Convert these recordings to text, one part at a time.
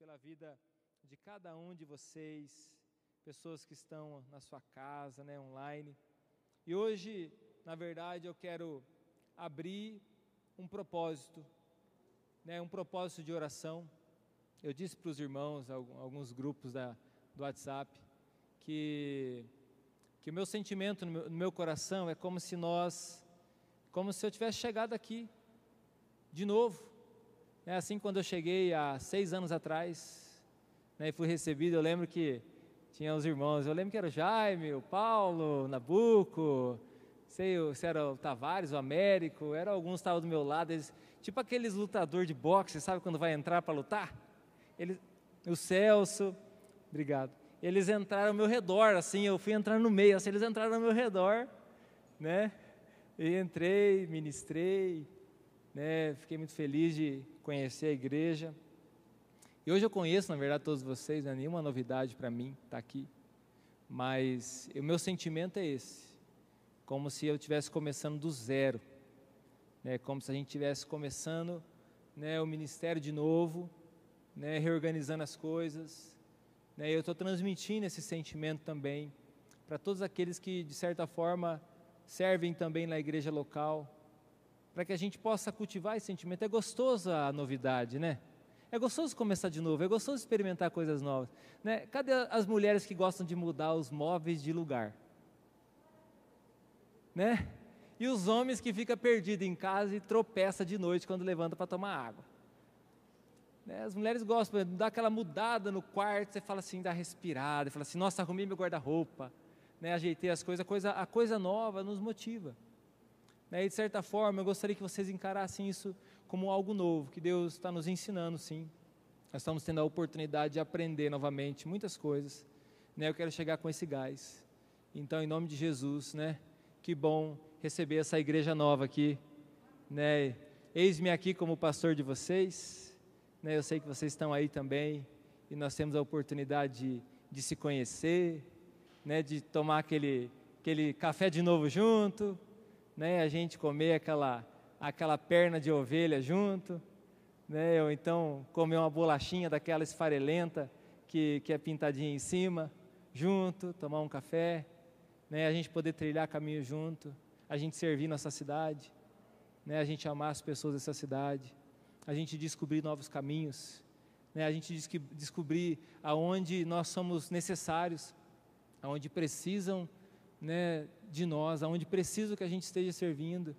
pela vida de cada um de vocês, pessoas que estão na sua casa, né, online. E hoje, na verdade, eu quero abrir um propósito, né, um propósito de oração. Eu disse para os irmãos, alguns grupos da, do WhatsApp, que, que o meu sentimento no meu, no meu coração é como se nós, como se eu tivesse chegado aqui de novo. É assim quando eu cheguei há seis anos atrás, né, e fui recebido, eu lembro que tinha os irmãos, eu lembro que era o Jaime, o Paulo, o Nabuco, sei se era o Tavares, o Américo, eram alguns que estavam do meu lado, eles, tipo aqueles lutadores de boxe, sabe quando vai entrar para lutar? Eles, o Celso, obrigado. Eles entraram ao meu redor, assim, eu fui entrar no meio, assim, eles entraram ao meu redor, né? E entrei, ministrei, né? Fiquei muito feliz de conhecer a igreja. E hoje eu conheço, na verdade, todos vocês, não é nenhuma novidade para mim estar tá aqui. Mas o meu sentimento é esse, como se eu estivesse começando do zero, né? Como se a gente estivesse começando, né? O ministério de novo, né? Reorganizando as coisas, né? Eu estou transmitindo esse sentimento também para todos aqueles que, de certa forma, servem também na igreja local, para que a gente possa cultivar esse sentimento. É gostoso a novidade, né? É gostoso começar de novo, é gostoso experimentar coisas novas. Né? Cadê as mulheres que gostam de mudar os móveis de lugar? Né? E os homens que ficam perdidos em casa e tropeça de noite quando levanta para tomar água. Né? As mulheres gostam, dar aquela mudada no quarto, você fala assim, dá respirada, fala assim, nossa, arrumei meu guarda-roupa, né? ajeitei as coisas, a coisa, a coisa nova nos motiva. Né? E de certa forma, eu gostaria que vocês encarassem isso como algo novo, que Deus está nos ensinando, sim. Nós estamos tendo a oportunidade de aprender novamente muitas coisas. Né? Eu quero chegar com esse gás. Então, em nome de Jesus, né? Que bom receber essa igreja nova aqui, né? Eis-me aqui como pastor de vocês, né? Eu sei que vocês estão aí também e nós temos a oportunidade de, de se conhecer, né? De tomar aquele aquele café de novo junto, né, a gente comer aquela, aquela perna de ovelha junto, né, ou então comer uma bolachinha daquela esfarelenta que, que é pintadinha em cima, junto, tomar um café, né, a gente poder trilhar caminho junto, a gente servir nossa cidade, né, a gente amar as pessoas dessa cidade, a gente descobrir novos caminhos, né, a gente descobrir aonde nós somos necessários, aonde precisam né, de nós, aonde preciso que a gente esteja servindo.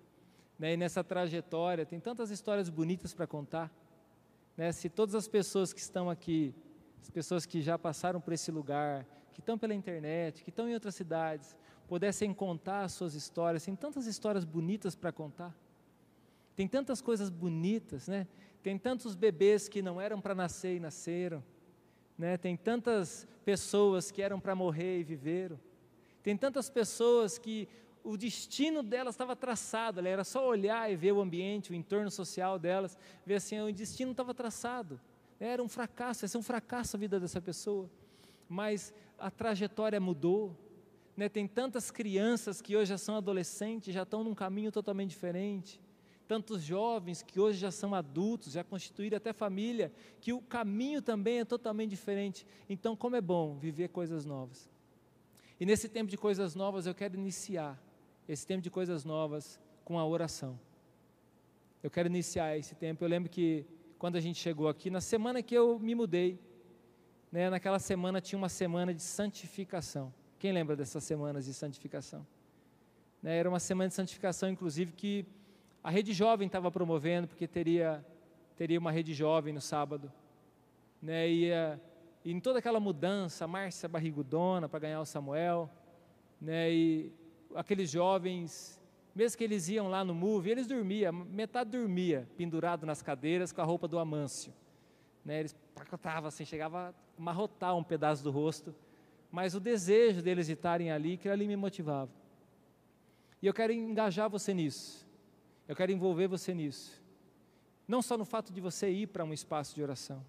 Né, e nessa trajetória, tem tantas histórias bonitas para contar. Né, se todas as pessoas que estão aqui, as pessoas que já passaram por esse lugar, que estão pela internet, que estão em outras cidades, pudessem contar as suas histórias, tem tantas histórias bonitas para contar. Tem tantas coisas bonitas, né? Tem tantos bebês que não eram para nascer e nasceram. Né? Tem tantas pessoas que eram para morrer e viveram. Tem tantas pessoas que o destino delas estava traçado, era só olhar e ver o ambiente, o entorno social delas, ver assim, o destino estava traçado. Era um fracasso, ia ser um fracasso a vida dessa pessoa. Mas a trajetória mudou. Né? Tem tantas crianças que hoje já são adolescentes, já estão num caminho totalmente diferente. Tantos jovens que hoje já são adultos, já constituíram até família, que o caminho também é totalmente diferente. Então, como é bom viver coisas novas. E nesse tempo de coisas novas, eu quero iniciar esse tempo de coisas novas com a oração. Eu quero iniciar esse tempo. Eu lembro que quando a gente chegou aqui, na semana que eu me mudei, né, naquela semana tinha uma semana de santificação. Quem lembra dessas semanas de santificação? Né, era uma semana de santificação, inclusive, que a rede jovem estava promovendo, porque teria, teria uma rede jovem no sábado. Né, ia e em toda aquela mudança, a Márcia barrigudona para ganhar o Samuel, né, e aqueles jovens, mesmo que eles iam lá no Move, eles dormiam, metade dormia, pendurado nas cadeiras com a roupa do Amâncio. Né, eles pacotavam assim, chegava a marrotar um pedaço do rosto, mas o desejo deles de estarem ali, que ali me motivava. E eu quero engajar você nisso, eu quero envolver você nisso. Não só no fato de você ir para um espaço de oração,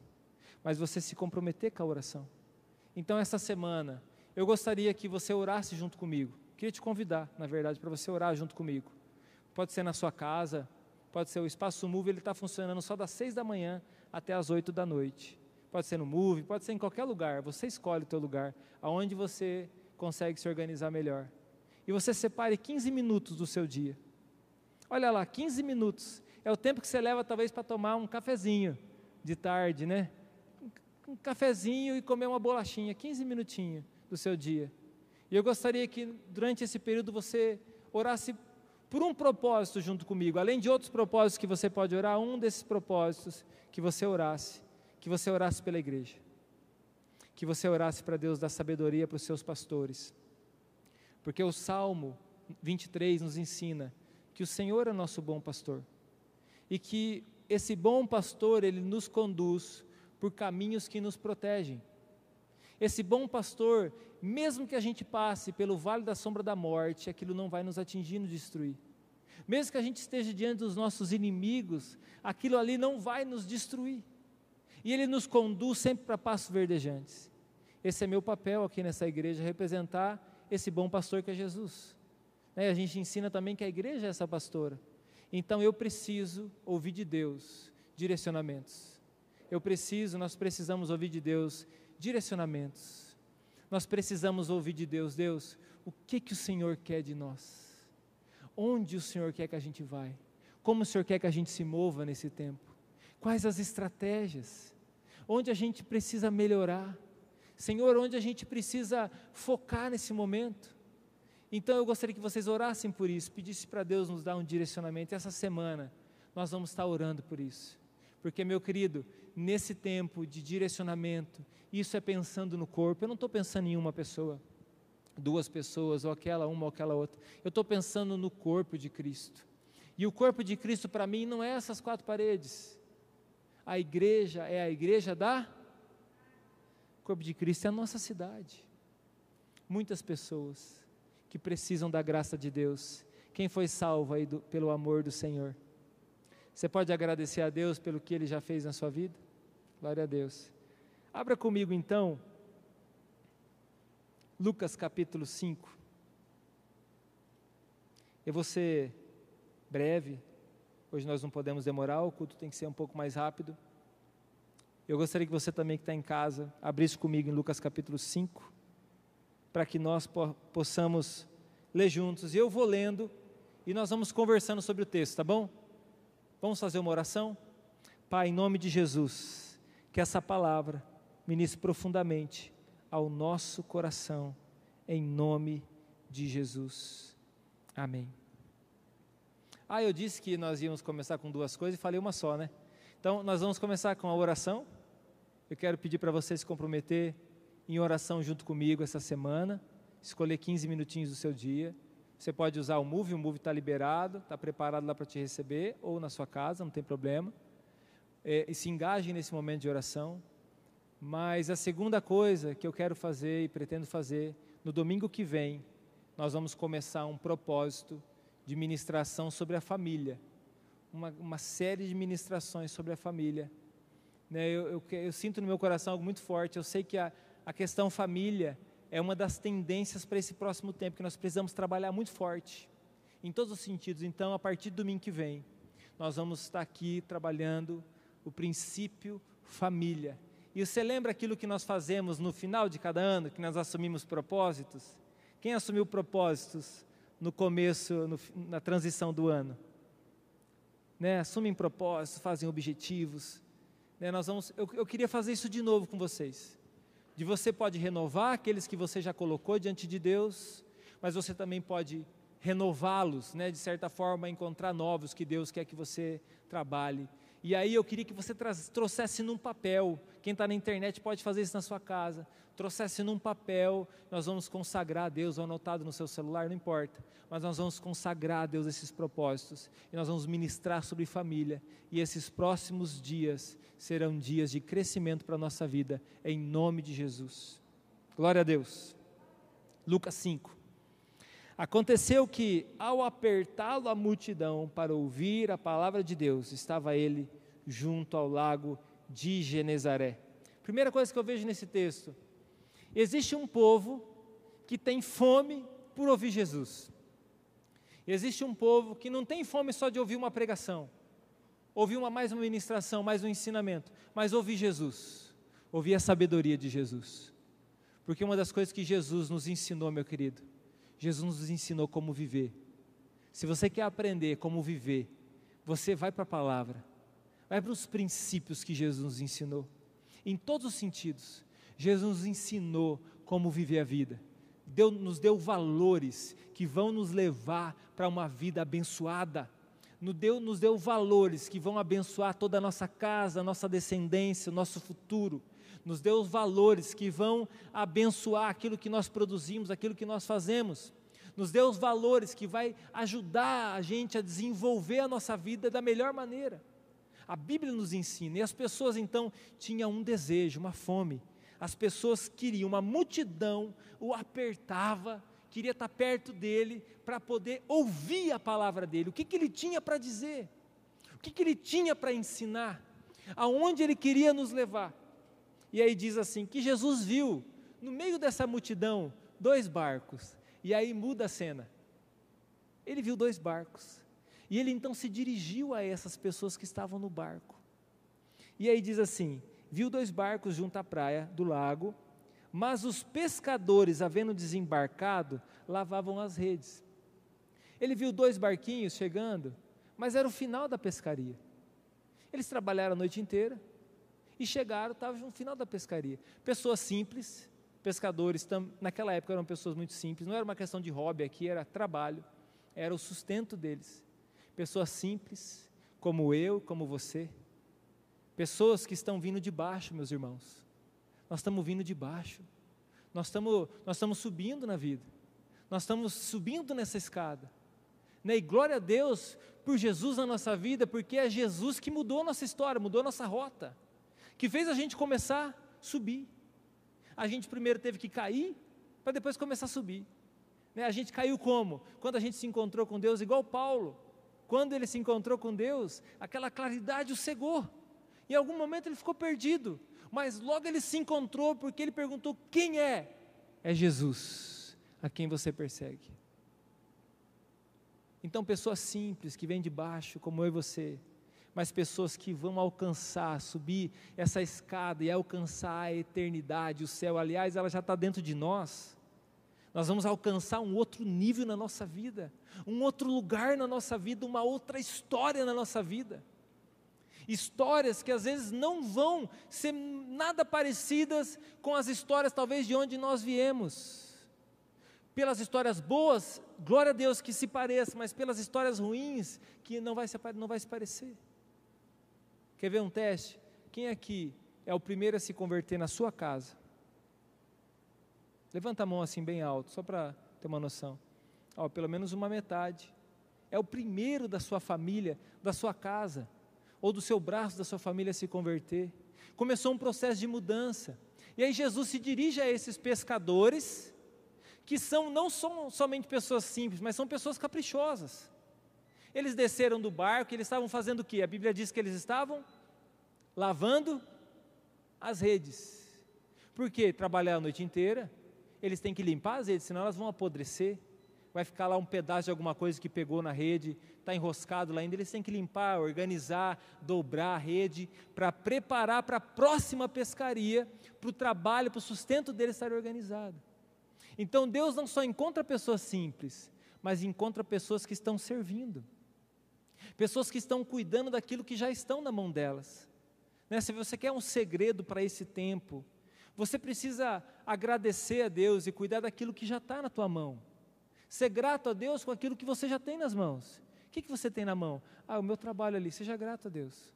mas você se comprometer com a oração. Então, essa semana, eu gostaria que você orasse junto comigo. Queria te convidar, na verdade, para você orar junto comigo. Pode ser na sua casa, pode ser o Espaço Move, ele está funcionando só das seis da manhã até as oito da noite. Pode ser no Move, pode ser em qualquer lugar. Você escolhe o teu lugar, aonde você consegue se organizar melhor. E você separe 15 minutos do seu dia. Olha lá, 15 minutos. É o tempo que você leva talvez para tomar um cafezinho de tarde, né? Um cafezinho e comer uma bolachinha, 15 minutinhos do seu dia. E eu gostaria que durante esse período você orasse por um propósito junto comigo, além de outros propósitos que você pode orar, um desses propósitos que você orasse que você orasse pela igreja, que você orasse para Deus dar sabedoria para os seus pastores, porque o Salmo 23 nos ensina que o Senhor é nosso bom pastor. E que esse bom pastor ele nos conduz por caminhos que nos protegem. Esse bom pastor, mesmo que a gente passe pelo vale da sombra da morte, aquilo não vai nos atingir, nos destruir. Mesmo que a gente esteja diante dos nossos inimigos, aquilo ali não vai nos destruir. E Ele nos conduz sempre para passos verdejantes. Esse é meu papel aqui nessa igreja, representar esse bom pastor que é Jesus. Né? A gente ensina também que a igreja é essa pastora. Então eu preciso ouvir de Deus direcionamentos. Eu preciso, nós precisamos ouvir de Deus direcionamentos. Nós precisamos ouvir de Deus, Deus, o que que o Senhor quer de nós? Onde o Senhor quer que a gente vai? Como o Senhor quer que a gente se mova nesse tempo? Quais as estratégias? onde a gente precisa melhorar, Senhor, onde a gente precisa focar nesse momento. Então eu gostaria que vocês orassem por isso, pedissem para Deus nos dar um direcionamento. essa semana nós vamos estar orando por isso. Porque, meu querido, nesse tempo de direcionamento, isso é pensando no corpo. Eu não estou pensando em uma pessoa, duas pessoas, ou aquela uma ou aquela outra. Eu estou pensando no corpo de Cristo. E o corpo de Cristo para mim não é essas quatro paredes. A igreja é a igreja da o corpo de Cristo é a nossa cidade. Muitas pessoas que precisam da graça de Deus. Quem foi salvo aí do, pelo amor do Senhor? Você pode agradecer a Deus pelo que Ele já fez na sua vida? Glória a Deus. Abra comigo então, Lucas capítulo 5. Eu vou ser breve, Hoje nós não podemos demorar, o culto tem que ser um pouco mais rápido. Eu gostaria que você também que está em casa, abrisse comigo em Lucas capítulo 5, para que nós po possamos ler juntos. E eu vou lendo e nós vamos conversando sobre o texto, tá bom? Vamos fazer uma oração? Pai, em nome de Jesus, que essa palavra ministre profundamente ao nosso coração, em nome de Jesus. Amém. Ah, eu disse que nós íamos começar com duas coisas e falei uma só, né? Então, nós vamos começar com a oração. Eu quero pedir para você se comprometer em oração junto comigo essa semana, escolher 15 minutinhos do seu dia. Você pode usar o Move, o Move está liberado, está preparado lá para te receber, ou na sua casa, não tem problema. É, e se engaje nesse momento de oração. Mas a segunda coisa que eu quero fazer e pretendo fazer, no domingo que vem, nós vamos começar um propósito de ministração sobre a família, uma, uma série de ministrações sobre a família. Né, eu, eu, eu, sinto no meu coração algo muito forte, eu sei que a, a questão família é uma das tendências para esse próximo tempo, que nós precisamos trabalhar muito forte, em todos os sentidos. Então, a partir do domingo que vem, nós vamos estar aqui trabalhando o princípio família. E você lembra aquilo que nós fazemos no final de cada ano, que nós assumimos propósitos? Quem assumiu propósitos no começo, no, na transição do ano. Né? Assumem propósitos, fazem objetivos. Né? Nós vamos, eu, eu queria fazer isso de novo com vocês. De você pode renovar aqueles que você já colocou diante de Deus, mas você também pode renová-los, né? de certa forma, encontrar novos que Deus quer que você trabalhe. E aí eu queria que você trouxesse num papel, quem está na internet pode fazer isso na sua casa, trouxesse num papel, nós vamos consagrar a Deus, ou anotado no seu celular, não importa, mas nós vamos consagrar a Deus esses propósitos, e nós vamos ministrar sobre família, e esses próximos dias serão dias de crescimento para a nossa vida, em nome de Jesus. Glória a Deus. Lucas 5. Aconteceu que, ao apertá-lo a multidão para ouvir a palavra de Deus, estava ele junto ao lago de Genezaré. Primeira coisa que eu vejo nesse texto, Existe um povo que tem fome por ouvir Jesus. Existe um povo que não tem fome só de ouvir uma pregação, ouvir uma, mais uma ministração, mais um ensinamento, mas ouvir Jesus. ouvir a sabedoria de Jesus. Porque uma das coisas que Jesus nos ensinou, meu querido, Jesus nos ensinou como viver. Se você quer aprender como viver, você vai para a palavra, vai para os princípios que Jesus nos ensinou, em todos os sentidos. Jesus nos ensinou como viver a vida, deu, nos deu valores que vão nos levar para uma vida abençoada nos deu, nos deu valores que vão abençoar toda a nossa casa, a nossa descendência, o nosso futuro. Nos deu os valores que vão abençoar aquilo que nós produzimos, aquilo que nós fazemos. Nos deu os valores que vai ajudar a gente a desenvolver a nossa vida da melhor maneira. A Bíblia nos ensina, e as pessoas então tinham um desejo, uma fome. As pessoas queriam, uma multidão o apertava, queria estar perto dele para poder ouvir a palavra dele, o que, que ele tinha para dizer, o que, que ele tinha para ensinar, aonde ele queria nos levar. E aí diz assim: que Jesus viu, no meio dessa multidão, dois barcos, e aí muda a cena. Ele viu dois barcos, e ele então se dirigiu a essas pessoas que estavam no barco. E aí diz assim: viu dois barcos junto à praia do lago, mas os pescadores, havendo desembarcado, lavavam as redes. Ele viu dois barquinhos chegando, mas era o final da pescaria. Eles trabalharam a noite inteira e chegaram, estavam no final da pescaria. Pessoas simples, pescadores, tam, naquela época eram pessoas muito simples, não era uma questão de hobby aqui, era trabalho, era o sustento deles. Pessoas simples, como eu, como você. Pessoas que estão vindo de baixo, meus irmãos nós estamos vindo de baixo. Nós estamos, nós estamos subindo na vida. Nós estamos subindo nessa escada. Né? E glória a Deus por Jesus na nossa vida, porque é Jesus que mudou a nossa história, mudou a nossa rota, que fez a gente começar a subir. A gente primeiro teve que cair, para depois começar a subir. Né? A gente caiu como? Quando a gente se encontrou com Deus, igual Paulo. Quando ele se encontrou com Deus, aquela claridade o cegou. Em algum momento ele ficou perdido mas logo ele se encontrou porque ele perguntou: quem é? É Jesus, a quem você persegue. Então, pessoas simples que vêm de baixo, como eu e você, mas pessoas que vão alcançar, subir essa escada e alcançar a eternidade, o céu. Aliás, ela já está dentro de nós. Nós vamos alcançar um outro nível na nossa vida, um outro lugar na nossa vida, uma outra história na nossa vida histórias que às vezes não vão ser nada parecidas com as histórias talvez de onde nós viemos. Pelas histórias boas, glória a Deus que se pareça, mas pelas histórias ruins, que não vai se, não vai se parecer. Quer ver um teste? Quem aqui é o primeiro a se converter na sua casa? Levanta a mão assim bem alto, só para ter uma noção. Ó, pelo menos uma metade. É o primeiro da sua família, da sua casa ou do seu braço da sua família se converter. Começou um processo de mudança. E aí Jesus se dirige a esses pescadores, que são não são somente pessoas simples, mas são pessoas caprichosas. Eles desceram do barco, eles estavam fazendo o quê? A Bíblia diz que eles estavam lavando as redes. Por quê? Trabalhar a noite inteira, eles têm que limpar as redes, senão elas vão apodrecer vai ficar lá um pedaço de alguma coisa que pegou na rede, está enroscado lá ainda, eles têm que limpar, organizar, dobrar a rede, para preparar para a próxima pescaria, para o trabalho, para o sustento deles estar organizado. Então Deus não só encontra pessoas simples, mas encontra pessoas que estão servindo, pessoas que estão cuidando daquilo que já estão na mão delas. Né? Se você quer um segredo para esse tempo, você precisa agradecer a Deus e cuidar daquilo que já está na tua mão. Ser grato a Deus com aquilo que você já tem nas mãos. O que, que você tem na mão? Ah, o meu trabalho ali. Seja grato a Deus.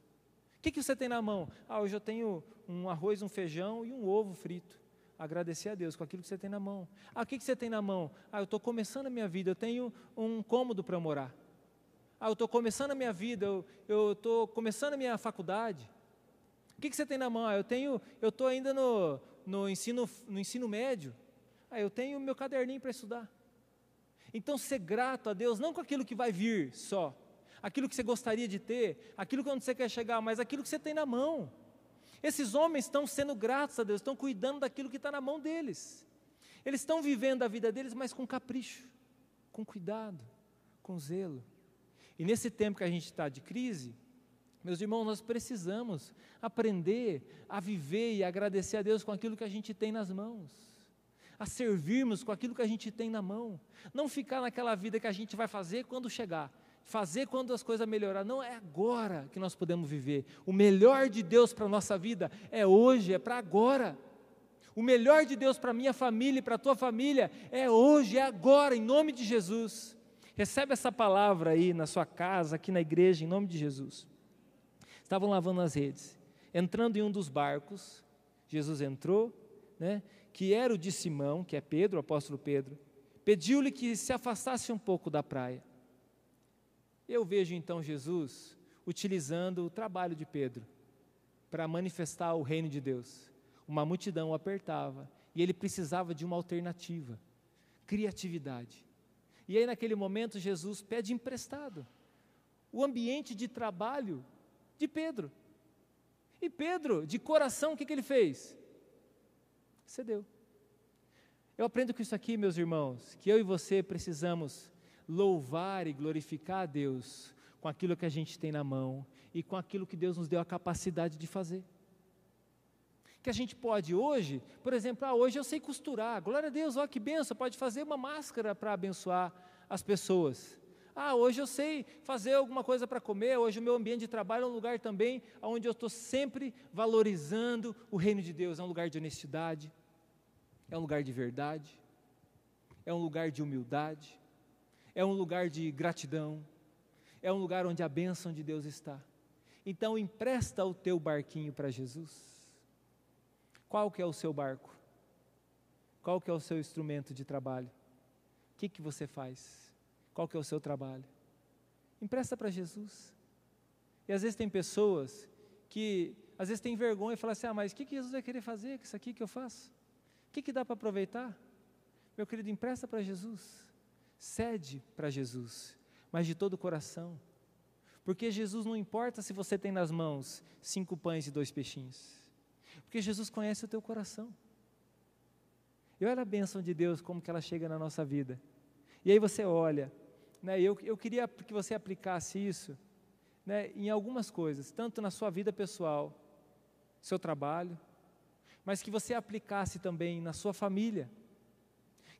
O que, que você tem na mão? Ah, hoje eu tenho um arroz, um feijão e um ovo frito. Agradecer a Deus com aquilo que você tem na mão. Ah, o que, que você tem na mão? Ah, eu estou começando a minha vida, eu tenho um cômodo para morar. Ah, eu estou começando a minha vida, eu estou começando a minha faculdade. O que, que você tem na mão? Ah, eu tenho, eu estou ainda no, no, ensino, no ensino médio. Ah, eu tenho meu caderninho para estudar. Então, ser grato a Deus, não com aquilo que vai vir só, aquilo que você gostaria de ter, aquilo que onde você quer chegar, mas aquilo que você tem na mão. Esses homens estão sendo gratos a Deus, estão cuidando daquilo que está na mão deles. Eles estão vivendo a vida deles, mas com capricho, com cuidado, com zelo. E nesse tempo que a gente está de crise, Meus irmãos, nós precisamos aprender a viver e agradecer a Deus com aquilo que a gente tem nas mãos, a servirmos com aquilo que a gente tem na mão, não ficar naquela vida que a gente vai fazer quando chegar, fazer quando as coisas melhorar. Não é agora que nós podemos viver. O melhor de Deus para a nossa vida é hoje, é para agora. O melhor de Deus para minha família e para a tua família é hoje, é agora, em nome de Jesus. Recebe essa palavra aí na sua casa, aqui na igreja, em nome de Jesus. Estavam lavando as redes. Entrando em um dos barcos, Jesus entrou, né, que era o de Simão, que é Pedro, o apóstolo Pedro, pediu-lhe que se afastasse um pouco da praia. Eu vejo então Jesus utilizando o trabalho de Pedro para manifestar o reino de Deus. Uma multidão o apertava e ele precisava de uma alternativa, criatividade. E aí, naquele momento, Jesus pede emprestado o ambiente de trabalho de Pedro. E Pedro, de coração, o que, que ele fez? Cedeu. Eu aprendo com isso aqui, meus irmãos, que eu e você precisamos louvar e glorificar a Deus com aquilo que a gente tem na mão e com aquilo que Deus nos deu a capacidade de fazer. Que a gente pode hoje, por exemplo, ah, hoje eu sei costurar, glória a Deus, olha que benção, pode fazer uma máscara para abençoar as pessoas. Ah, hoje eu sei fazer alguma coisa para comer, hoje o meu ambiente de trabalho é um lugar também onde eu estou sempre valorizando o reino de Deus, é um lugar de honestidade, é um lugar de verdade, é um lugar de humildade, é um lugar de gratidão, é um lugar onde a bênção de Deus está. Então empresta o teu barquinho para Jesus. Qual que é o seu barco? Qual que é o seu instrumento de trabalho? O que, que você faz? Qual que é o seu trabalho? Empresta para Jesus. E às vezes tem pessoas que às vezes tem vergonha e falam assim, ah, mas o que, que Jesus vai querer fazer com isso aqui que eu faço? O que, que dá para aproveitar? Meu querido, empresta para Jesus cede para Jesus, mas de todo o coração. Porque Jesus não importa se você tem nas mãos cinco pães e dois peixinhos. Porque Jesus conhece o teu coração. E olha a bênção de Deus, como que ela chega na nossa vida. E aí você olha, né, eu, eu queria que você aplicasse isso né, em algumas coisas, tanto na sua vida pessoal, seu trabalho, mas que você aplicasse também na sua família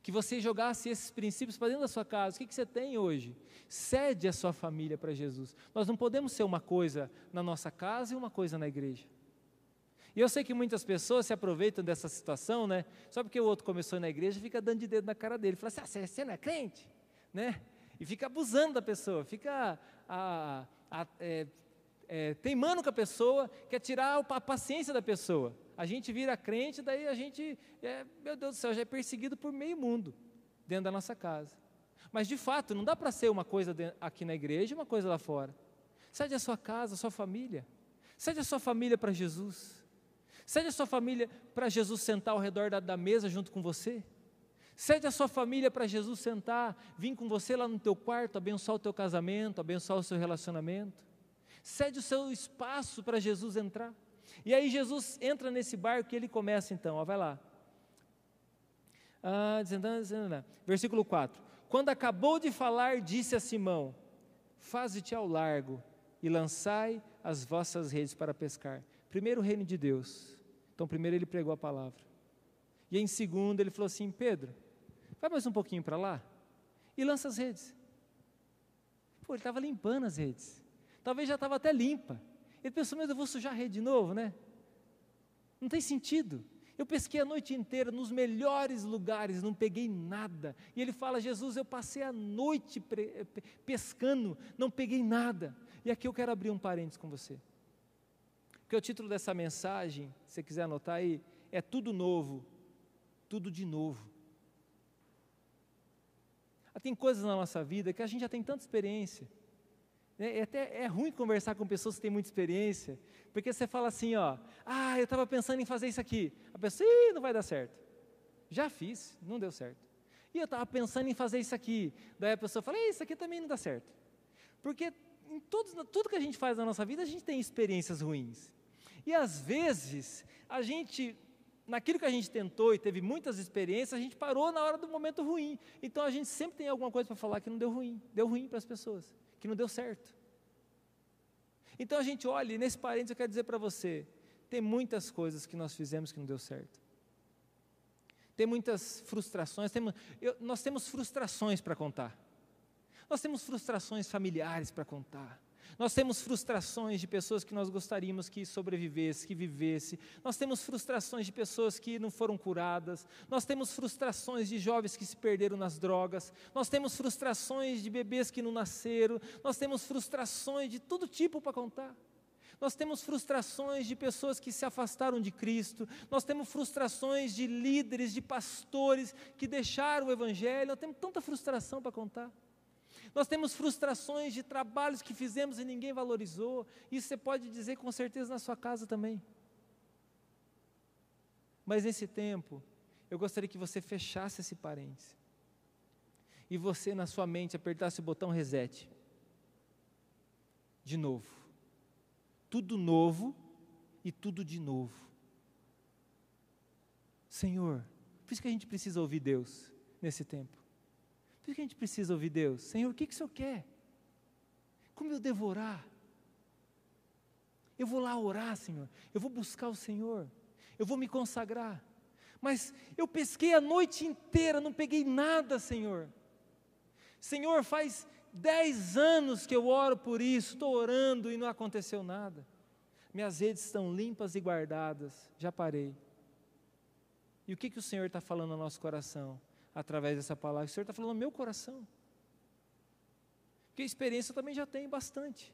que você jogasse esses princípios para dentro da sua casa. O que, que você tem hoje? Cede a sua família para Jesus. Nós não podemos ser uma coisa na nossa casa e uma coisa na igreja. E eu sei que muitas pessoas se aproveitam dessa situação, né? Só porque o outro começou na igreja, fica dando de dedo na cara dele. Fala assim, ah, você não é crente? Né? E fica abusando da pessoa, fica a, a, é, é, teimando com a pessoa, quer tirar a paciência da pessoa a gente vira crente, daí a gente, é, meu Deus do céu, já é perseguido por meio mundo dentro da nossa casa. Mas de fato, não dá para ser uma coisa aqui na igreja e uma coisa lá fora. Cede a sua casa, a sua família. Cede a sua família para Jesus. Cede a sua família para Jesus sentar ao redor da, da mesa junto com você. Cede a sua família para Jesus sentar, vir com você lá no teu quarto, abençoar o teu casamento, abençoar o seu relacionamento. Cede o seu espaço para Jesus entrar. E aí Jesus entra nesse barco e ele começa então, ó, vai lá. Ah, Versículo 4. Quando acabou de falar, disse a Simão: Faze-te ao largo e lançai as vossas redes para pescar. Primeiro o reino de Deus. Então, primeiro ele pregou a palavra. E em segundo ele falou assim: Pedro, vai mais um pouquinho para lá e lança as redes. Pô, ele estava limpando as redes. Talvez já estava até limpa. Ele pensou, mas eu vou sujar a rede de novo, né? Não tem sentido. Eu pesquei a noite inteira nos melhores lugares, não peguei nada. E ele fala: Jesus, eu passei a noite pescando, não peguei nada. E aqui eu quero abrir um parênteses com você. Porque o título dessa mensagem, se você quiser anotar aí, é Tudo Novo, Tudo de Novo. Tem coisas na nossa vida que a gente já tem tanta experiência é, é, até é ruim conversar com pessoas que têm muita experiência, porque você fala assim, ó, ah, eu estava pensando em fazer isso aqui. A pessoa, Ih, não vai dar certo. Já fiz, não deu certo. E eu estava pensando em fazer isso aqui. Daí a pessoa fala, isso aqui também não dá certo. Porque em todos, tudo que a gente faz na nossa vida, a gente tem experiências ruins. E às vezes, a gente, naquilo que a gente tentou e teve muitas experiências, a gente parou na hora do momento ruim. Então a gente sempre tem alguma coisa para falar que não deu ruim, deu ruim para as pessoas que não deu certo. Então a gente olha, e nesse parênteses eu quero dizer para você: tem muitas coisas que nós fizemos que não deu certo. Tem muitas frustrações, temos, eu, nós temos frustrações para contar. Nós temos frustrações familiares para contar. Nós temos frustrações de pessoas que nós gostaríamos que sobrevivesse, que vivesse. Nós temos frustrações de pessoas que não foram curadas. Nós temos frustrações de jovens que se perderam nas drogas. Nós temos frustrações de bebês que não nasceram. Nós temos frustrações de todo tipo para contar. Nós temos frustrações de pessoas que se afastaram de Cristo, nós temos frustrações de líderes, de pastores que deixaram o Evangelho, nós temos tanta frustração para contar. Nós temos frustrações de trabalhos que fizemos e ninguém valorizou. Isso você pode dizer com certeza na sua casa também. Mas nesse tempo, eu gostaria que você fechasse esse parênteses. E você, na sua mente, apertasse o botão reset. De novo. Tudo novo e tudo de novo. Senhor, por isso que a gente precisa ouvir Deus nesse tempo. Que a gente precisa ouvir Deus? Senhor, o que, que o Senhor quer? Como eu devo orar? Eu vou lá orar, Senhor. Eu vou buscar o Senhor. Eu vou me consagrar. Mas eu pesquei a noite inteira, não peguei nada, Senhor. Senhor, faz dez anos que eu oro por isso, estou orando e não aconteceu nada. Minhas redes estão limpas e guardadas, já parei. E o que, que o Senhor está falando no nosso coração? Através dessa palavra. O Senhor está falando no meu coração. Porque experiência eu também já tenho bastante.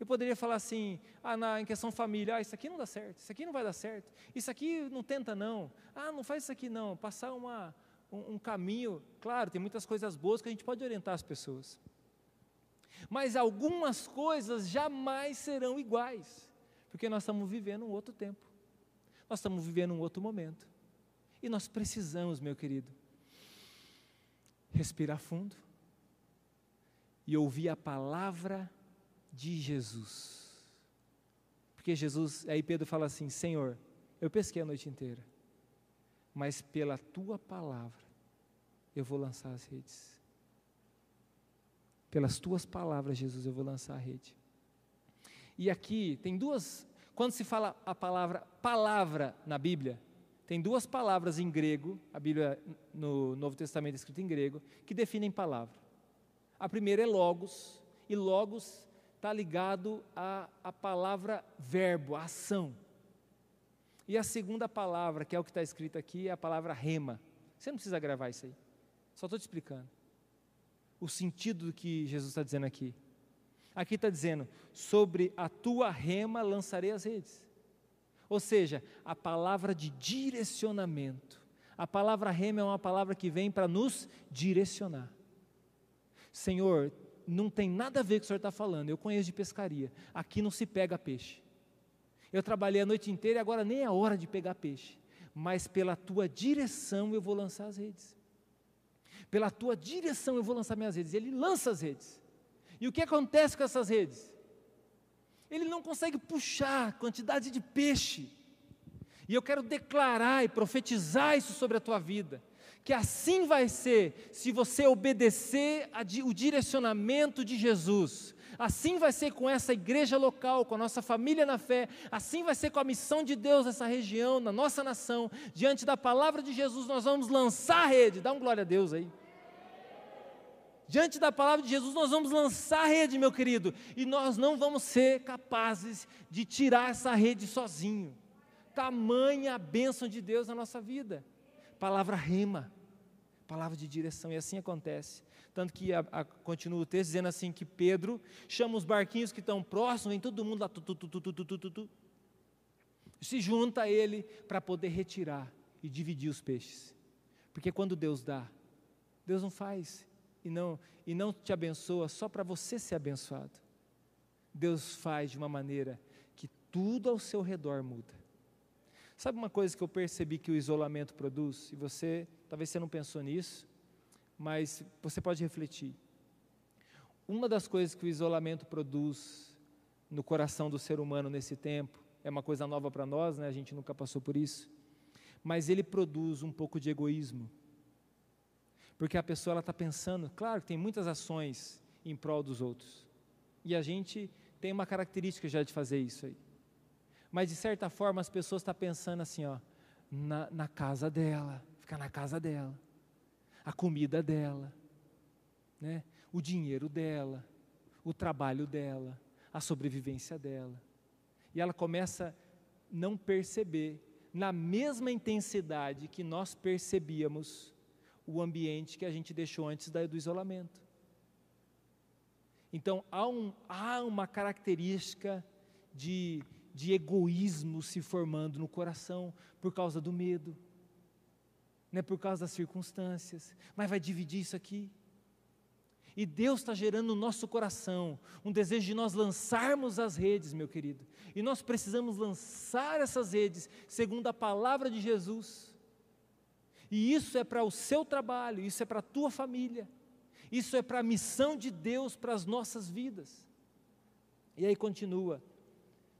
Eu poderia falar assim, ah, na, em questão família, ah, isso aqui não dá certo, isso aqui não vai dar certo, isso aqui não tenta não, ah, não faz isso aqui não, passar uma, um, um caminho, claro, tem muitas coisas boas que a gente pode orientar as pessoas, mas algumas coisas jamais serão iguais, porque nós estamos vivendo um outro tempo, nós estamos vivendo um outro momento, e nós precisamos, meu querido, respirar fundo e ouvir a palavra de Jesus. Porque Jesus, aí Pedro fala assim: Senhor, eu pesquei a noite inteira, mas pela tua palavra eu vou lançar as redes. Pelas tuas palavras, Jesus, eu vou lançar a rede. E aqui tem duas, quando se fala a palavra palavra na Bíblia, tem duas palavras em grego, a Bíblia no Novo Testamento é escrita em grego, que definem palavra. A primeira é logos, e logos está ligado à, palavra verbo, a ação. E a segunda palavra, que é o que está escrito aqui, é a palavra rema. Você não precisa gravar isso aí, só estou te explicando. O sentido do que Jesus está dizendo aqui. Aqui está dizendo: sobre a tua rema lançarei as redes. Ou seja, a palavra de direcionamento. A palavra rema é uma palavra que vem para nos direcionar. Senhor, não tem nada a ver com o que o Senhor está falando, eu conheço de pescaria. Aqui não se pega peixe. Eu trabalhei a noite inteira e agora nem é hora de pegar peixe. Mas pela tua direção eu vou lançar as redes. Pela tua direção eu vou lançar minhas redes. Ele lança as redes. E o que acontece com essas redes? Ele não consegue puxar quantidade de peixe. E eu quero declarar e profetizar isso sobre a tua vida. Que assim vai ser se você obedecer o direcionamento de Jesus. Assim vai ser com essa igreja local, com a nossa família na fé. Assim vai ser com a missão de Deus nessa região, na nossa nação. Diante da palavra de Jesus, nós vamos lançar a rede. Dá um glória a Deus aí diante da palavra de Jesus, nós vamos lançar a rede, meu querido, e nós não vamos ser capazes de tirar essa rede sozinho. Tamanha a bênção de Deus na nossa vida. Palavra rema, palavra de direção, e assim acontece. Tanto que a, a, continua o texto dizendo assim: que Pedro chama os barquinhos que estão próximos, vem todo mundo lá, tu, tu, tu, se junta a ele para poder retirar e dividir os peixes. Porque quando Deus dá, Deus não faz e não, e não te abençoa só para você ser abençoado. Deus faz de uma maneira que tudo ao seu redor muda. Sabe uma coisa que eu percebi que o isolamento produz? E você, talvez você não pensou nisso, mas você pode refletir. Uma das coisas que o isolamento produz no coração do ser humano nesse tempo, é uma coisa nova para nós, né? a gente nunca passou por isso, mas ele produz um pouco de egoísmo. Porque a pessoa está pensando, claro que tem muitas ações em prol dos outros. E a gente tem uma característica já de fazer isso aí. Mas de certa forma as pessoas estão tá pensando assim, ó, na, na casa dela, ficar na casa dela, a comida dela, né? o dinheiro dela, o trabalho dela, a sobrevivência dela. E ela começa a não perceber, na mesma intensidade que nós percebíamos, o ambiente que a gente deixou antes do isolamento. Então, há, um, há uma característica de, de egoísmo se formando no coração por causa do medo, né, por causa das circunstâncias, mas vai dividir isso aqui. E Deus está gerando no nosso coração um desejo de nós lançarmos as redes, meu querido. E nós precisamos lançar essas redes segundo a palavra de Jesus. E isso é para o seu trabalho, isso é para a tua família, isso é para a missão de Deus para as nossas vidas. E aí continua: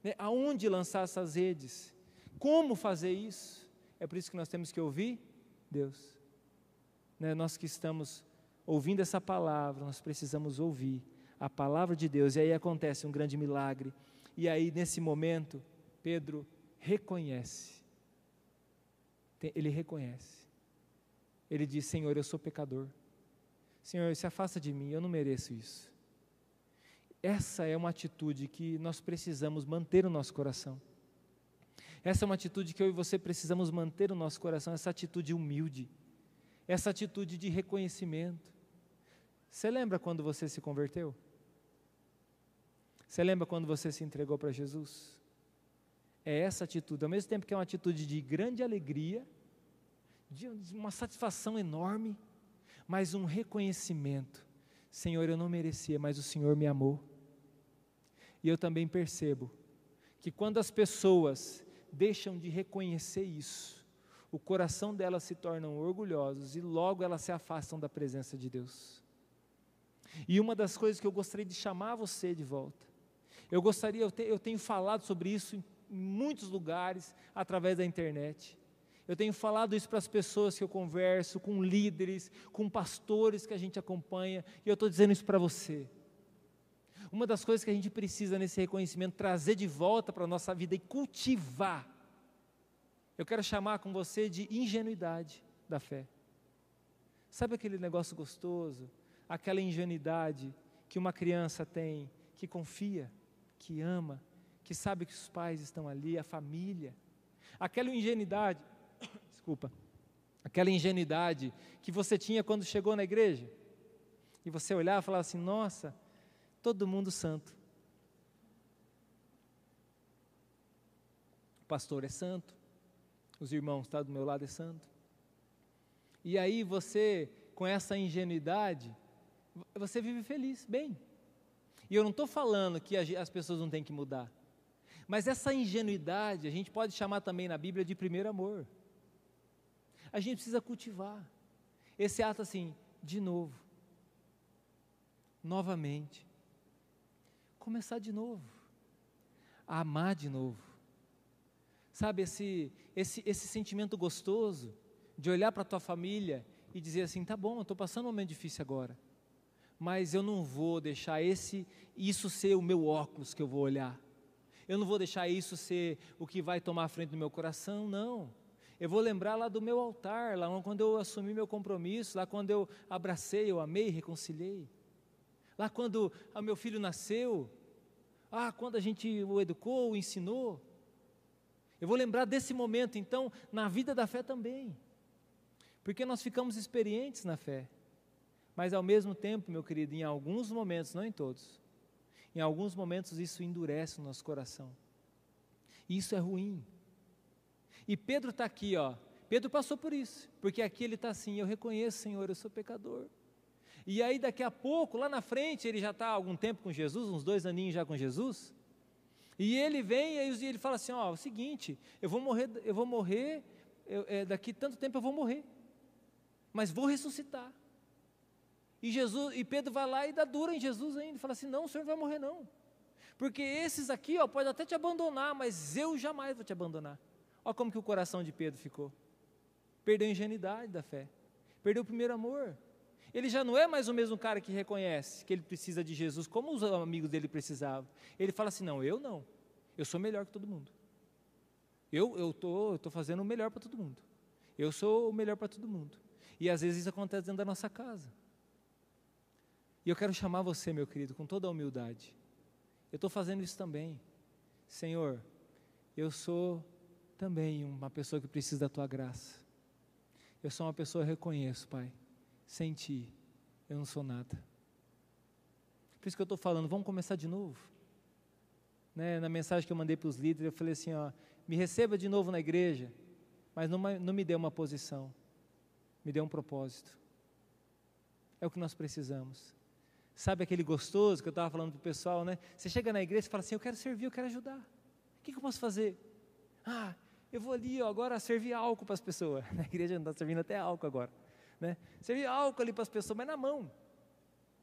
né, aonde lançar essas redes? Como fazer isso? É por isso que nós temos que ouvir Deus. Né, nós que estamos ouvindo essa palavra, nós precisamos ouvir a palavra de Deus, e aí acontece um grande milagre. E aí, nesse momento, Pedro reconhece, ele reconhece, ele diz: Senhor, eu sou pecador, Senhor, se afasta de mim, eu não mereço isso. Essa é uma atitude que nós precisamos manter no nosso coração. Essa é uma atitude que eu e você precisamos manter no nosso coração, essa atitude humilde, essa atitude de reconhecimento. Você lembra quando você se converteu? Você lembra quando você se entregou para Jesus? É essa atitude, ao mesmo tempo que é uma atitude de grande alegria, uma satisfação enorme, mas um reconhecimento. Senhor, eu não merecia, mas o Senhor me amou. E eu também percebo que quando as pessoas deixam de reconhecer isso, o coração delas se tornam orgulhosos e logo elas se afastam da presença de Deus. E uma das coisas que eu gostaria de chamar você de volta, eu gostaria, eu, te, eu tenho falado sobre isso em muitos lugares, através da internet. Eu tenho falado isso para as pessoas que eu converso, com líderes, com pastores que a gente acompanha, e eu estou dizendo isso para você. Uma das coisas que a gente precisa nesse reconhecimento, trazer de volta para a nossa vida e cultivar, eu quero chamar com você de ingenuidade da fé. Sabe aquele negócio gostoso aquela ingenuidade que uma criança tem, que confia, que ama, que sabe que os pais estão ali, a família. Aquela ingenuidade, desculpa, aquela ingenuidade que você tinha quando chegou na igreja. E você olhava e falava assim: nossa, todo mundo santo. O pastor é santo, os irmãos estão tá do meu lado é santo. E aí você, com essa ingenuidade, você vive feliz, bem. E eu não estou falando que as pessoas não têm que mudar. Mas essa ingenuidade a gente pode chamar também na Bíblia de primeiro amor. A gente precisa cultivar esse ato assim, de novo, novamente, começar de novo, a amar de novo. Sabe, esse, esse, esse sentimento gostoso de olhar para a tua família e dizer assim: tá bom, eu estou passando um momento difícil agora, mas eu não vou deixar esse isso ser o meu óculos que eu vou olhar. Eu não vou deixar isso ser o que vai tomar a frente do meu coração, não. Eu vou lembrar lá do meu altar, lá quando eu assumi meu compromisso, lá quando eu abracei, eu amei, reconciliei. Lá quando o meu filho nasceu, ah, quando a gente o educou, o ensinou. Eu vou lembrar desse momento, então, na vida da fé também. Porque nós ficamos experientes na fé. Mas ao mesmo tempo, meu querido, em alguns momentos, não em todos, em alguns momentos isso endurece o nosso coração. E isso é ruim. E Pedro está aqui, ó. Pedro passou por isso, porque aqui ele está assim: eu reconheço, Senhor, eu sou pecador. E aí daqui a pouco, lá na frente, ele já está há algum tempo com Jesus, uns dois aninhos já com Jesus. E ele vem e ele fala assim: ó, é o seguinte, eu vou morrer, eu vou morrer, eu, é, daqui tanto tempo eu vou morrer, mas vou ressuscitar. E, Jesus, e Pedro vai lá e dá dura em Jesus ainda, fala assim: não, o senhor não vai morrer não. Porque esses aqui, ó, pode até te abandonar, mas eu jamais vou te abandonar. Olha como que o coração de Pedro ficou. Perdeu a ingenuidade da fé. Perdeu o primeiro amor. Ele já não é mais o mesmo cara que reconhece que ele precisa de Jesus como os amigos dele precisavam. Ele fala assim: não, eu não. Eu sou melhor que todo mundo. Eu eu tô, eu tô fazendo o melhor para todo mundo. Eu sou o melhor para todo mundo. E às vezes isso acontece dentro da nossa casa. E eu quero chamar você, meu querido, com toda a humildade. Eu estou fazendo isso também. Senhor, eu sou também uma pessoa que precisa da tua graça. Eu sou uma pessoa que reconheço, Pai. Sem ti, eu não sou nada. Por isso que eu estou falando, vamos começar de novo. Né, na mensagem que eu mandei para os líderes, eu falei assim: ó, me receba de novo na igreja, mas não, não me dê uma posição, me dê um propósito. É o que nós precisamos. Sabe aquele gostoso que eu estava falando para o pessoal, né? Você chega na igreja e fala assim: Eu quero servir, eu quero ajudar. O que, que eu posso fazer? Ah, eu vou ali ó, agora servir álcool para as pessoas. Na igreja não está servindo até álcool agora. Né? Servir álcool ali para as pessoas, mas na mão.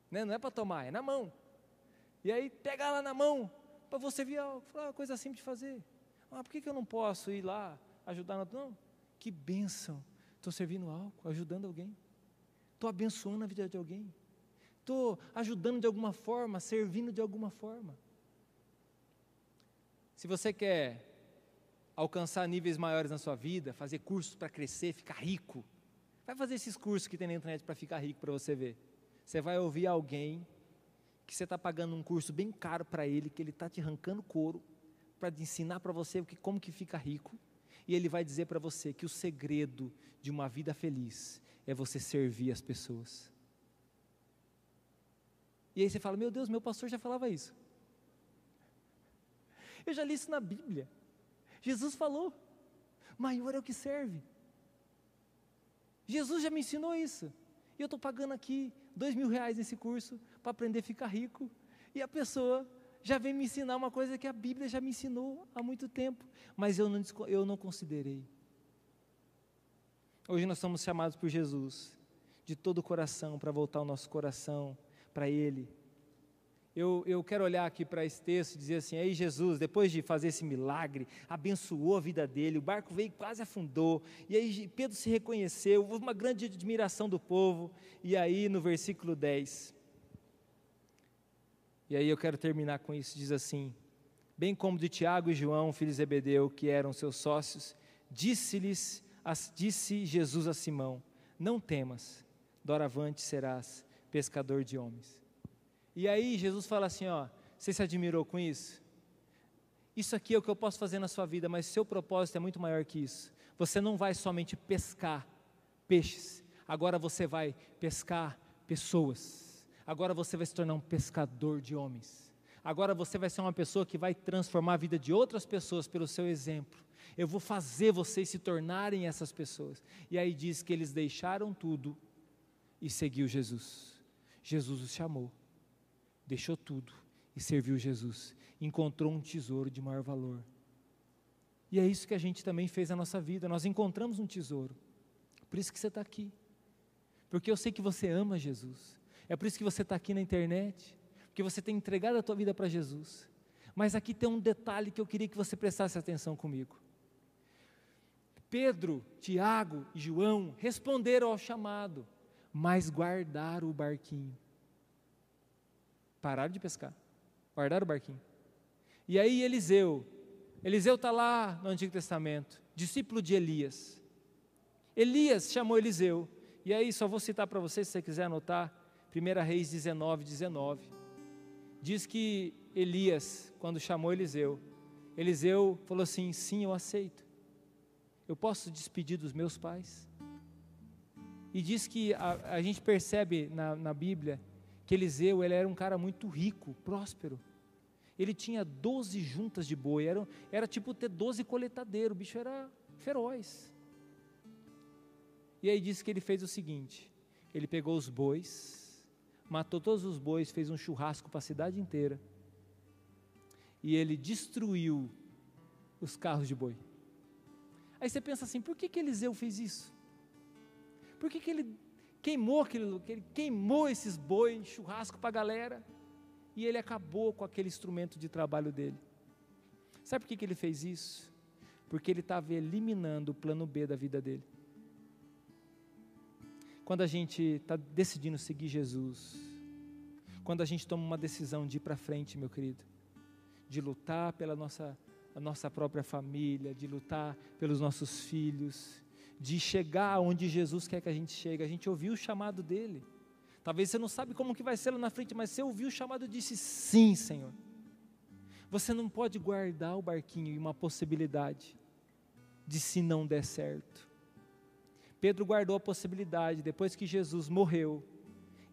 Né? Não é para tomar, é na mão. E aí pega lá na mão para você servir álcool. Fala, coisa simples de fazer. Ah, por que, que eu não posso ir lá ajudar? Não, que bênção. Estou servindo álcool, ajudando alguém. Estou abençoando a vida de alguém. Estou ajudando de alguma forma, servindo de alguma forma. Se você quer alcançar níveis maiores na sua vida, fazer cursos para crescer, ficar rico, vai fazer esses cursos que tem na internet para ficar rico para você ver. Você vai ouvir alguém que você está pagando um curso bem caro para ele, que ele está te arrancando couro para ensinar para você que, como que fica rico, e ele vai dizer para você que o segredo de uma vida feliz é você servir as pessoas. E aí você fala: Meu Deus, meu pastor já falava isso. Eu já li isso na Bíblia. Jesus falou: maior é o que serve. Jesus já me ensinou isso. E eu estou pagando aqui dois mil reais nesse curso para aprender a ficar rico. E a pessoa já vem me ensinar uma coisa que a Bíblia já me ensinou há muito tempo, mas eu não, eu não considerei. Hoje nós somos chamados por Jesus, de todo o coração, para voltar o nosso coração para Ele. Eu, eu quero olhar aqui para esse texto e dizer assim: aí Jesus, depois de fazer esse milagre, abençoou a vida dele, o barco veio quase afundou, e aí Pedro se reconheceu, houve uma grande admiração do povo, e aí no versículo 10, e aí eu quero terminar com isso, diz assim: bem como de Tiago e João, filhos de Zebedeu, que eram seus sócios, disse-lhes, disse Jesus a Simão: Não temas, doravante serás pescador de homens. E aí Jesus fala assim, ó, você se admirou com isso? Isso aqui é o que eu posso fazer na sua vida, mas seu propósito é muito maior que isso. Você não vai somente pescar peixes, agora você vai pescar pessoas. Agora você vai se tornar um pescador de homens. Agora você vai ser uma pessoa que vai transformar a vida de outras pessoas pelo seu exemplo. Eu vou fazer vocês se tornarem essas pessoas. E aí diz que eles deixaram tudo e seguiu Jesus. Jesus os chamou, deixou tudo e serviu Jesus. Encontrou um tesouro de maior valor. E é isso que a gente também fez na nossa vida. Nós encontramos um tesouro. Por isso que você está aqui. Porque eu sei que você ama Jesus. É por isso que você está aqui na internet. Porque você tem entregado a tua vida para Jesus. Mas aqui tem um detalhe que eu queria que você prestasse atenção comigo. Pedro, Tiago e João responderam ao chamado mas guardaram o barquinho. Pararam de pescar, guardaram o barquinho. E aí Eliseu, Eliseu está lá no Antigo Testamento, discípulo de Elias. Elias chamou Eliseu, e aí só vou citar para você, se você quiser anotar, 1 Reis 19, 19. Diz que Elias, quando chamou Eliseu, Eliseu falou assim: sim, eu aceito. Eu posso despedir dos meus pais? E diz que a, a gente percebe na, na Bíblia que Eliseu ele era um cara muito rico, próspero. Ele tinha 12 juntas de boi, era, era tipo ter 12 coletadeiros, o bicho era feroz. E aí diz que ele fez o seguinte: ele pegou os bois, matou todos os bois, fez um churrasco para a cidade inteira, e ele destruiu os carros de boi. Aí você pensa assim: por que, que Eliseu fez isso? Por que, que ele queimou aquele, ele queimou esses bois, churrasco para a galera, e ele acabou com aquele instrumento de trabalho dele? Sabe por que, que ele fez isso? Porque ele estava eliminando o plano B da vida dele. quando a gente está decidindo seguir Jesus, quando a gente toma uma decisão de ir para frente, meu querido, de lutar pela nossa, a nossa própria família, de lutar pelos nossos filhos, de chegar onde Jesus quer que a gente chegue. A gente ouviu o chamado dele. Talvez você não sabe como que vai ser lá na frente, mas você ouviu o chamado e disse sim, Senhor. Você não pode guardar o barquinho e uma possibilidade de se não der certo. Pedro guardou a possibilidade, depois que Jesus morreu,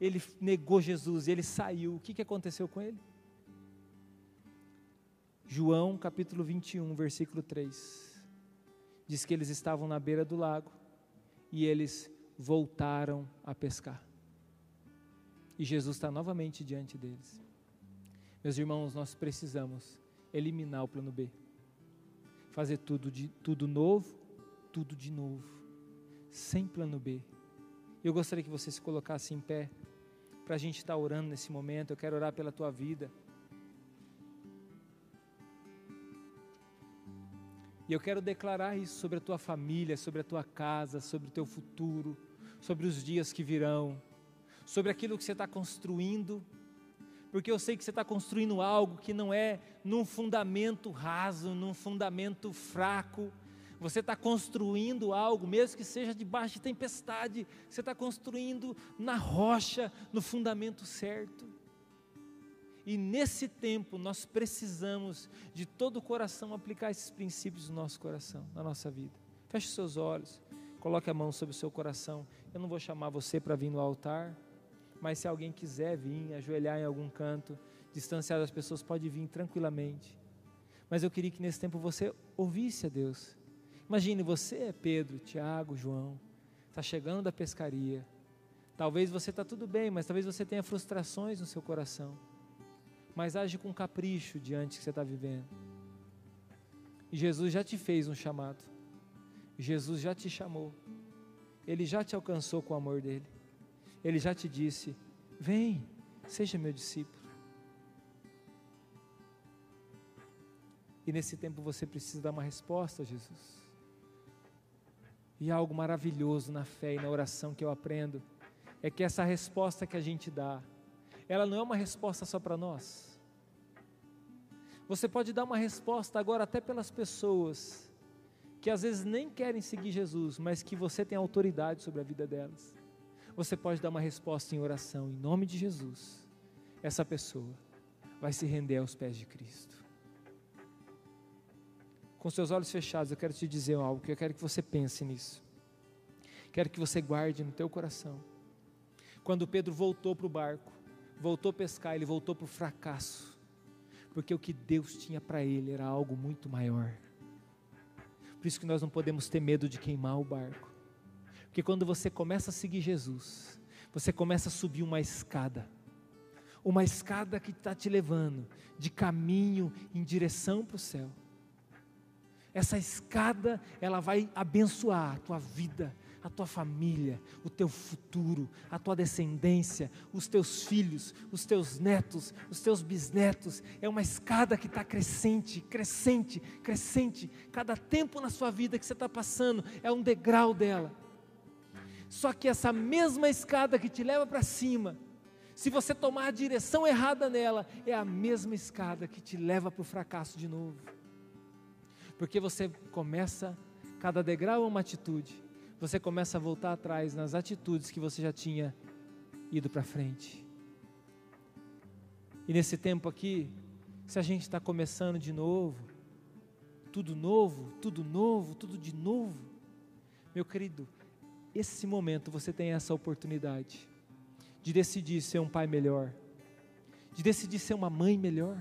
ele negou Jesus, ele saiu. O que, que aconteceu com ele? João capítulo 21, versículo 3. Diz que eles estavam na beira do lago e eles voltaram a pescar. E Jesus está novamente diante deles. Meus irmãos, nós precisamos eliminar o plano B. Fazer tudo, de, tudo novo, tudo de novo. Sem plano B. Eu gostaria que você se colocasse em pé para a gente estar tá orando nesse momento. Eu quero orar pela tua vida. E eu quero declarar isso sobre a tua família, sobre a tua casa, sobre o teu futuro, sobre os dias que virão, sobre aquilo que você está construindo, porque eu sei que você está construindo algo que não é num fundamento raso, num fundamento fraco. Você está construindo algo, mesmo que seja debaixo de tempestade, você está construindo na rocha, no fundamento certo. E nesse tempo nós precisamos de todo o coração aplicar esses princípios no nosso coração, na nossa vida. Feche seus olhos, coloque a mão sobre o seu coração. Eu não vou chamar você para vir no altar, mas se alguém quiser vir, ajoelhar em algum canto, distanciado das pessoas, pode vir tranquilamente. Mas eu queria que nesse tempo você ouvisse a Deus. Imagine, você é Pedro, Tiago, João, está chegando da pescaria. Talvez você está tudo bem, mas talvez você tenha frustrações no seu coração mas age com capricho diante que você está vivendo. Jesus já te fez um chamado. Jesus já te chamou. Ele já te alcançou com o amor dele. Ele já te disse: Vem, seja meu discípulo. E nesse tempo você precisa dar uma resposta a Jesus. E algo maravilhoso na fé e na oração que eu aprendo é que essa resposta que a gente dá, ela não é uma resposta só para nós. Você pode dar uma resposta agora até pelas pessoas que às vezes nem querem seguir Jesus, mas que você tem autoridade sobre a vida delas. Você pode dar uma resposta em oração, em nome de Jesus. Essa pessoa vai se render aos pés de Cristo. Com seus olhos fechados, eu quero te dizer algo que eu quero que você pense nisso. Quero que você guarde no teu coração. Quando Pedro voltou para o barco, voltou a pescar, ele voltou para o fracasso, porque o que Deus tinha para ele era algo muito maior. Por isso que nós não podemos ter medo de queimar o barco, porque quando você começa a seguir Jesus, você começa a subir uma escada, uma escada que está te levando de caminho em direção para o céu. Essa escada, ela vai abençoar a tua vida, a tua família, o teu futuro, a tua descendência, os teus filhos, os teus netos, os teus bisnetos. É uma escada que está crescente, crescente, crescente. Cada tempo na sua vida que você está passando é um degrau dela. Só que essa mesma escada que te leva para cima, se você tomar a direção errada nela, é a mesma escada que te leva para o fracasso de novo. Porque você começa, cada degrau é uma atitude, você começa a voltar atrás nas atitudes que você já tinha ido para frente. E nesse tempo aqui, se a gente está começando de novo, tudo novo, tudo novo, tudo de novo, meu querido, esse momento você tem essa oportunidade de decidir ser um pai melhor, de decidir ser uma mãe melhor,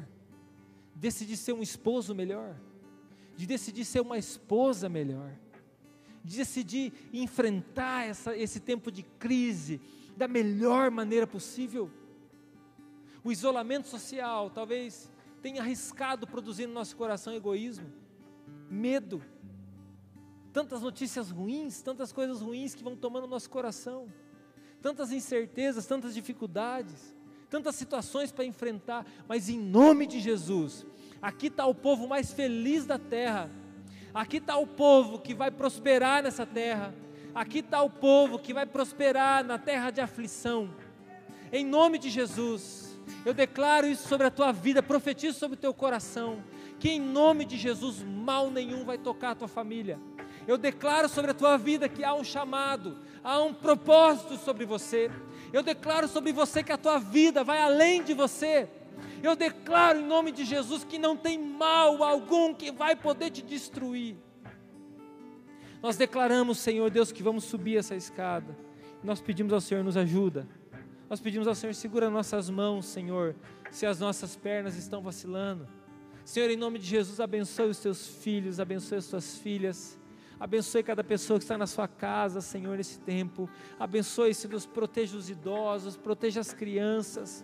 de decidir ser um esposo melhor, de decidir ser uma esposa melhor decidir enfrentar essa, esse tempo de crise da melhor maneira possível. O isolamento social talvez tenha arriscado produzir no nosso coração egoísmo, medo, tantas notícias ruins, tantas coisas ruins que vão tomando nosso coração, tantas incertezas, tantas dificuldades, tantas situações para enfrentar, mas em nome de Jesus, aqui está o povo mais feliz da terra Aqui está o povo que vai prosperar nessa terra. Aqui está o povo que vai prosperar na terra de aflição. Em nome de Jesus, eu declaro isso sobre a tua vida, profetizo sobre o teu coração, que em nome de Jesus mal nenhum vai tocar a tua família. Eu declaro sobre a tua vida que há um chamado, há um propósito sobre você. Eu declaro sobre você que a tua vida vai além de você. Eu declaro em nome de Jesus que não tem mal algum que vai poder te destruir. Nós declaramos, Senhor Deus, que vamos subir essa escada. Nós pedimos ao Senhor, nos ajuda. Nós pedimos ao Senhor, segura nossas mãos, Senhor, se as nossas pernas estão vacilando. Senhor, em nome de Jesus, abençoe os teus filhos, abençoe as tuas filhas. Abençoe cada pessoa que está na sua casa, Senhor, nesse tempo. Abençoe, se Deus, proteja os idosos, proteja as crianças.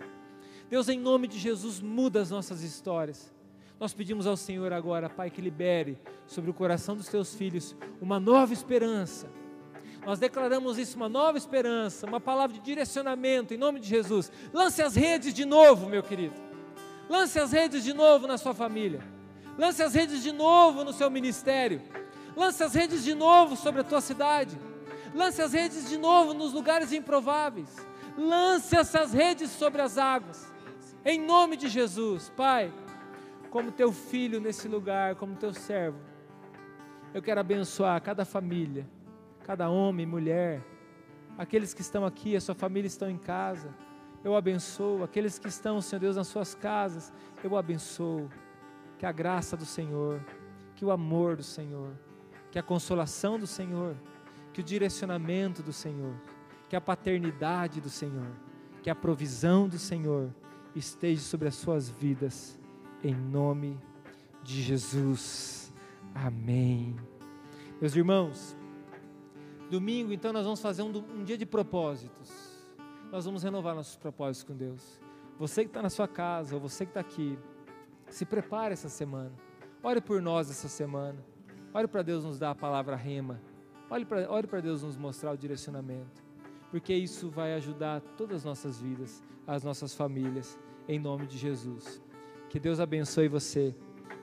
Deus, em nome de Jesus, muda as nossas histórias. Nós pedimos ao Senhor agora, Pai, que libere sobre o coração dos teus filhos uma nova esperança. Nós declaramos isso, uma nova esperança, uma palavra de direcionamento, em nome de Jesus. Lance as redes de novo, meu querido. Lance as redes de novo na sua família. Lance as redes de novo no seu ministério. Lance as redes de novo sobre a tua cidade. Lance as redes de novo nos lugares improváveis. Lance essas redes sobre as águas. Em nome de Jesus, Pai, como teu filho nesse lugar, como teu servo, eu quero abençoar cada família, cada homem, mulher, aqueles que estão aqui, a sua família estão em casa. Eu abençoo aqueles que estão, Senhor Deus, nas suas casas. Eu abençoo que a graça do Senhor, que o amor do Senhor, que a consolação do Senhor, que o direcionamento do Senhor, que a paternidade do Senhor, que a provisão do Senhor esteja sobre as suas vidas, em nome de Jesus. Amém. Meus irmãos, domingo então nós vamos fazer um, um dia de propósitos. Nós vamos renovar nossos propósitos com Deus. Você que está na sua casa, ou você que está aqui, se prepare essa semana. Ore por nós essa semana. Ore para Deus nos dar a palavra rema. Ore para, Deus nos mostrar o direcionamento. Porque isso vai ajudar todas as nossas vidas, as nossas famílias, em nome de Jesus. Que Deus abençoe você.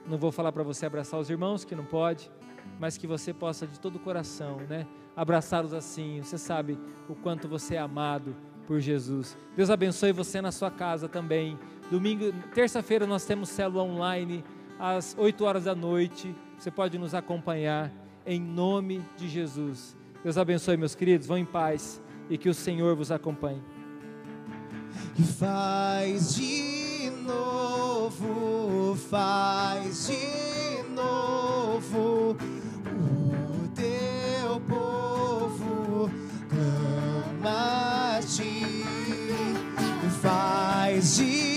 Não vou falar para você abraçar os irmãos, que não pode, mas que você possa de todo o coração, né? Abraçá-los assim. Você sabe o quanto você é amado por Jesus. Deus abençoe você na sua casa também. Domingo, terça-feira nós temos célula online às 8 horas da noite. Você pode nos acompanhar em nome de Jesus. Deus abençoe, meus queridos. Vão em paz e que o Senhor vos acompanhe. E faz de novo, faz de novo. O teu povo clama a. Faz de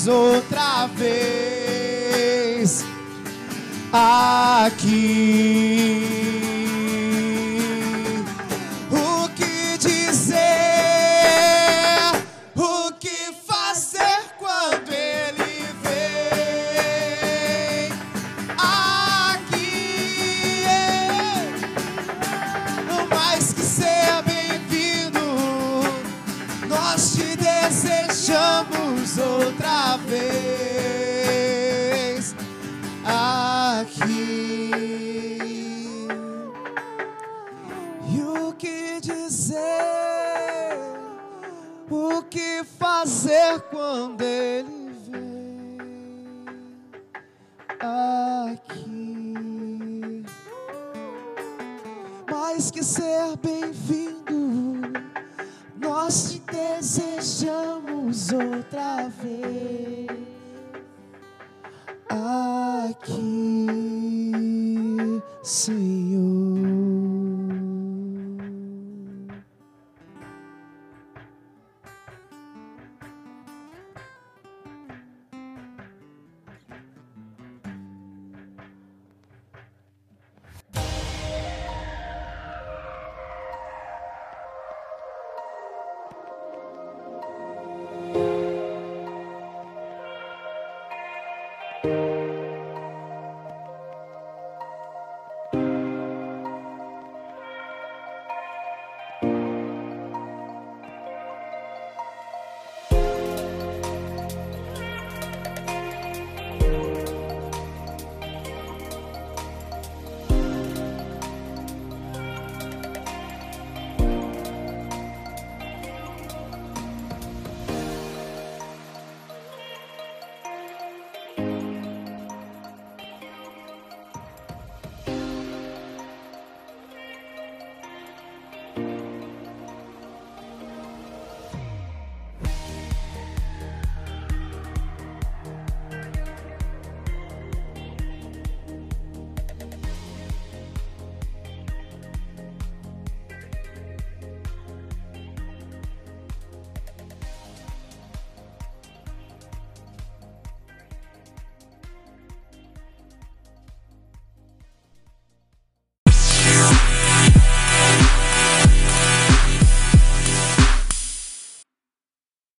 desejamos outra vez aqui. Fazer